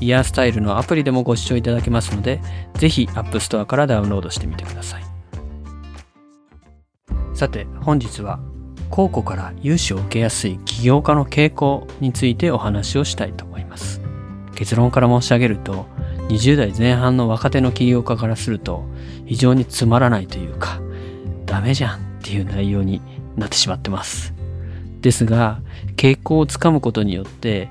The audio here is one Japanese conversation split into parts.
イヤースタイルのアプリでもご視聴いただけますので、ぜひ App Store からダウンロードしてみてください。さて、本日は、公庫から融資を受けやすい起業家の傾向についてお話をしたいと思います。結論から申し上げると、20代前半の若手の起業家からすると、非常につまらないというか、ダメじゃんっていう内容になってしまってます。ですが、傾向をつかむことによって、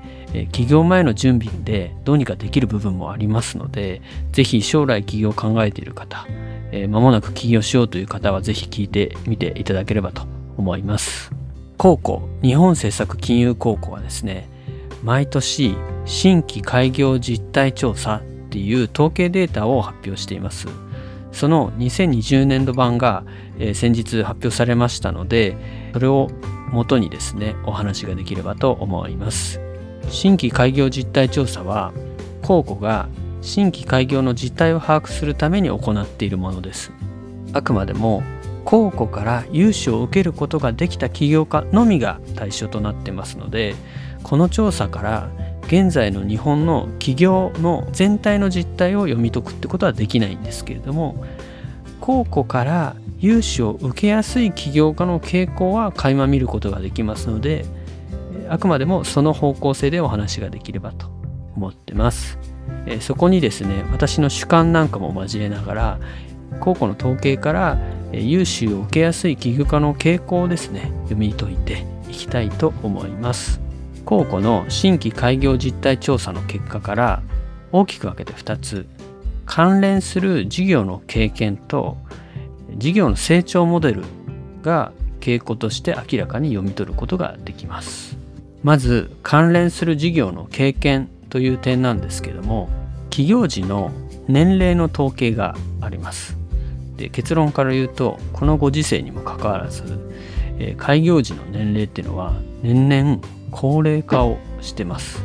起業前の準備でどうにかできる部分もありますので、ぜひ将来起業を考えている方、えー、間もなく起業しようという方はぜひ聞いてみていただければと思います。高校、日本政策金融高校はですね、毎年新規開業実態調査っていう統計データを発表しています。その2020年度版が、先日発表されましたので、それを元にですね、お話ができればと思います。新規開業実態調査は公庫が新規開業の実態を把握するために行っているものですあくまでも公庫から融資を受けることができた起業家のみが対象となってますのでこの調査から現在の日本の企業の全体の実態を読み解くってことはできないんですけれども公庫から融資を受けやすい起業家の傾向は垣間見ることができますのであくまでもその方向性でお話ができればと思ってます。えそこにですね、私の主観なんかも交えながら、高校の統計から融資を受けやすい起業家の傾向をですね、読み解いていきたいと思います。高校の新規開業実態調査の結果から大きく分けて2つ、関連する事業の経験と事業の成長モデルが傾向として明らかに読み取ることができます。まず関連する事業の経験という点なんですけども起業時の年齢の統計があります。で結論から言うとこのご時世にもかかわらず、えー、開業時の年齢っていうのは年々高齢化をしてます。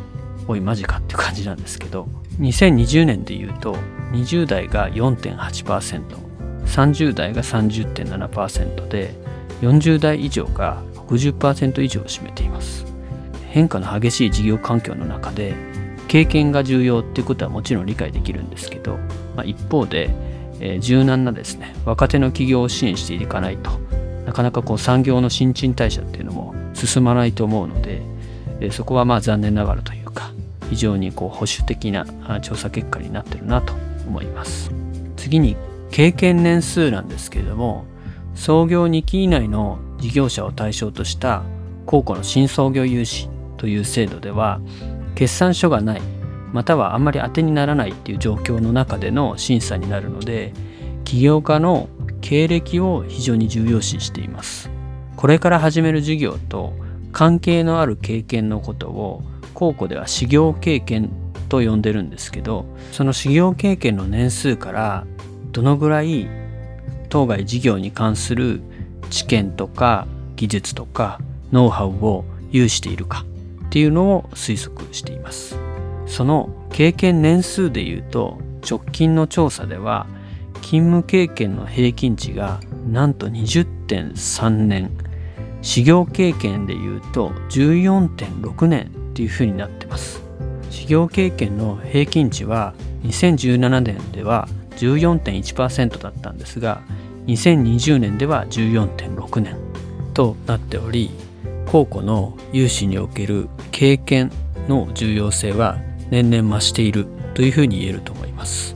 おいマジかっていう感じなんですけど。2020年で言うと20代が 4.8%30 代が30.7%で40代以上が60%以上を占めています。変化の激しい事業環境の中で経験が重要っていうことはもちろん理解できるんですけど、まあ、一方で、えー、柔軟なですね若手の企業を支援していかないとなかなかこう産業の新陳代謝っていうのも進まないと思うので、えー、そこはまあ残念ながらという非常にこう保守的な調査結果になってるなと思います。次に経験年数なんですけれども創業2期以内の事業者を対象とした高校の新創業融資という制度では決算書がないまたはあんまり当てにならないっていう状況の中での審査になるので起業家の経歴を非常に重要視しています。これから始める事業と関係のある経験のことを高校では修行経験と呼んでるんですけどその修行経験の年数からどのぐらい当該事業に関する知見とか技術とかノウハウを有しているかっていうのを推測しています。その経験年数でいうと直近の調査では勤務経験の平均値がなんと20.3年。修行経験でいうと14.6年。っていうふうになってます。修行経験の平均値は2017年では14.1%だったんですが2020年では14.6年となっており高校の融資における経験の重要性は年々増しているというふうに言えると思います。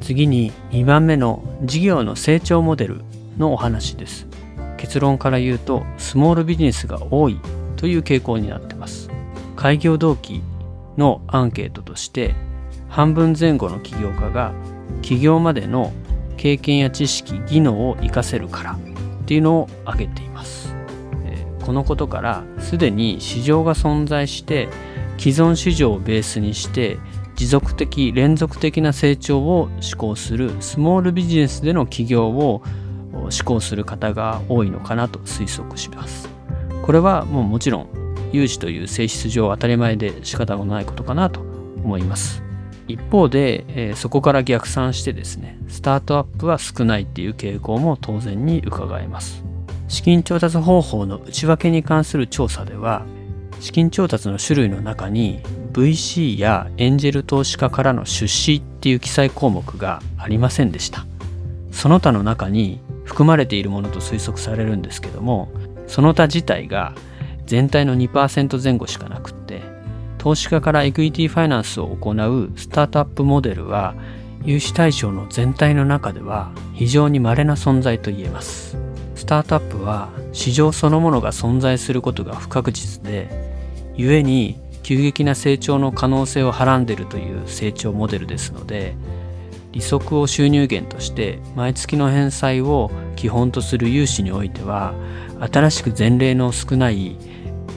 次に2番目の事業の成長モデルのお話です。結論から言うとスモールビジネスが多いという傾向になってます。開業動機のアンケートとして半分前後の起業家が起業までの経験や知識技能を活かせるからっていうのを挙げていますこのことからすでに市場が存在して既存市場をベースにして持続的連続的な成長を志向するスモールビジネスでの起業を志向する方が多いのかなと推測します。これはもうもちろん融資という性質上当たり前で仕方がないことかなと思います。一方で、えー、そこから逆算してですねスタートアップは少ないっていう傾向も当然に伺えます資金調達方法の内訳に関する調査では資金調達の種類の中に VC やエンジェル投資家からの出資っていう記載項目がありませんでしたその他の中に含まれているものと推測されるんですけどもその他自体が全体の2%前後しかなくって投資家からエクイティファイナンスを行うスタートアップモデルは融資対象の全体の中では非常に稀な存在と言えます。スタートアップは市場そのものが存在することが不確実で故に急激な成長の可能性をはらんでいるという成長モデルですので利息を収入源として毎月の返済を基本とする融資においては新しく前例の少ない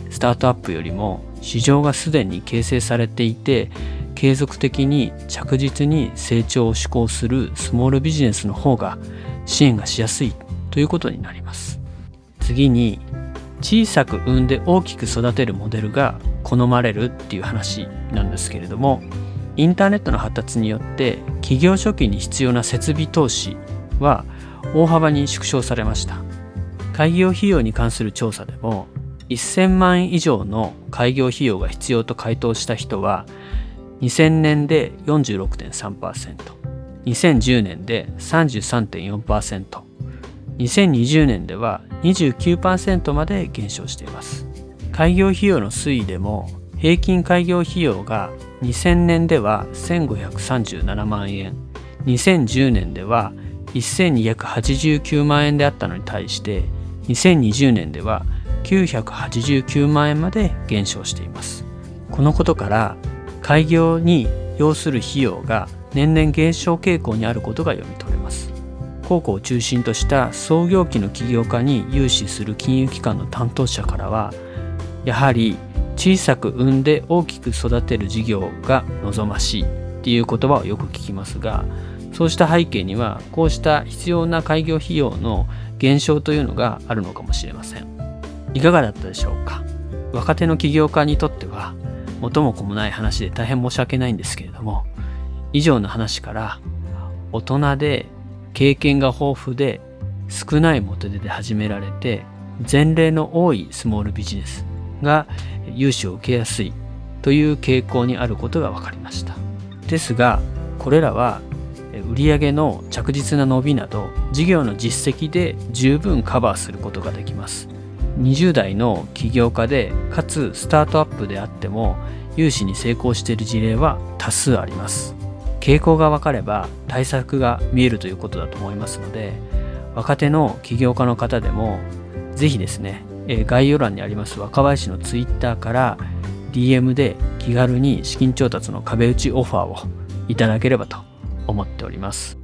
スタートアップよりも市場がすでに形成されていて継続的に着実に成長を志向するスモールビジネスの方が支援がしやすいということになります。次に小さく産んで大きく育てるモデルが好まれるっていう話なんですけれどもインターネットの発達によって企業初期に必要な設備投資は大幅に縮小されました。開業費用に関する調査でも1000万円以上の開業費用が必要と回答した人は2000年で46.3%、2010年で33.4%、2020年では29%まで減少しています。開業費用の推移でも平均開業費用が2000年では1537万円、2010年では1289万円であったのに対して2020年では989万円まで減少しています。このことから開業に要する費用が年々減少傾向にあることが読み取れます。高校を中心とした創業期の起業家に融資する金融機関の担当者からはやはり小さく産んで大きく育てる事業が望ましいっていう言葉をよく聞きますがそうした背景にはこうした必要な開業費用の減少というのがあるのかもしれません。いかがだったでしょうか？若手の起業家にとっては元も子もない話で大変申し訳ないんですけれども以上の話から大人で経験が豊富で少ない元手で始められて前例の多いスモールビジネスが融資を受けやすいという傾向にあることが分かりました。ですがこれらは売上の着実な伸びなど事業の実績で十分カバーすることができます。20代の起業家でかつスタートアップであっても融資に成功している事例は多数あります。傾向が分かれば対策が見えるということだと思いますので若手の起業家の方でもぜひですね概要欄にあります若林のツイッターから DM で気軽に資金調達の壁打ちオファーをいただければと思っております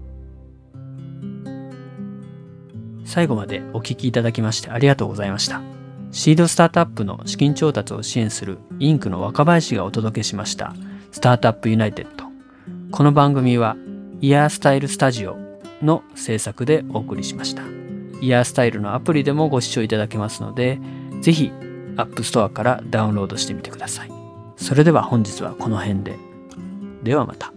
最後までお聞きいただきましてありがとうございました。シードスタートアップの資金調達を支援するインクの若林がお届けしましたスタートアップユナイテッド。この番組はイヤースタイルスタジオの制作でお送りしました。イヤースタイルのアプリでもご視聴いただけますので、ぜひ App Store からダウンロードしてみてください。それでは本日はこの辺で。ではまた。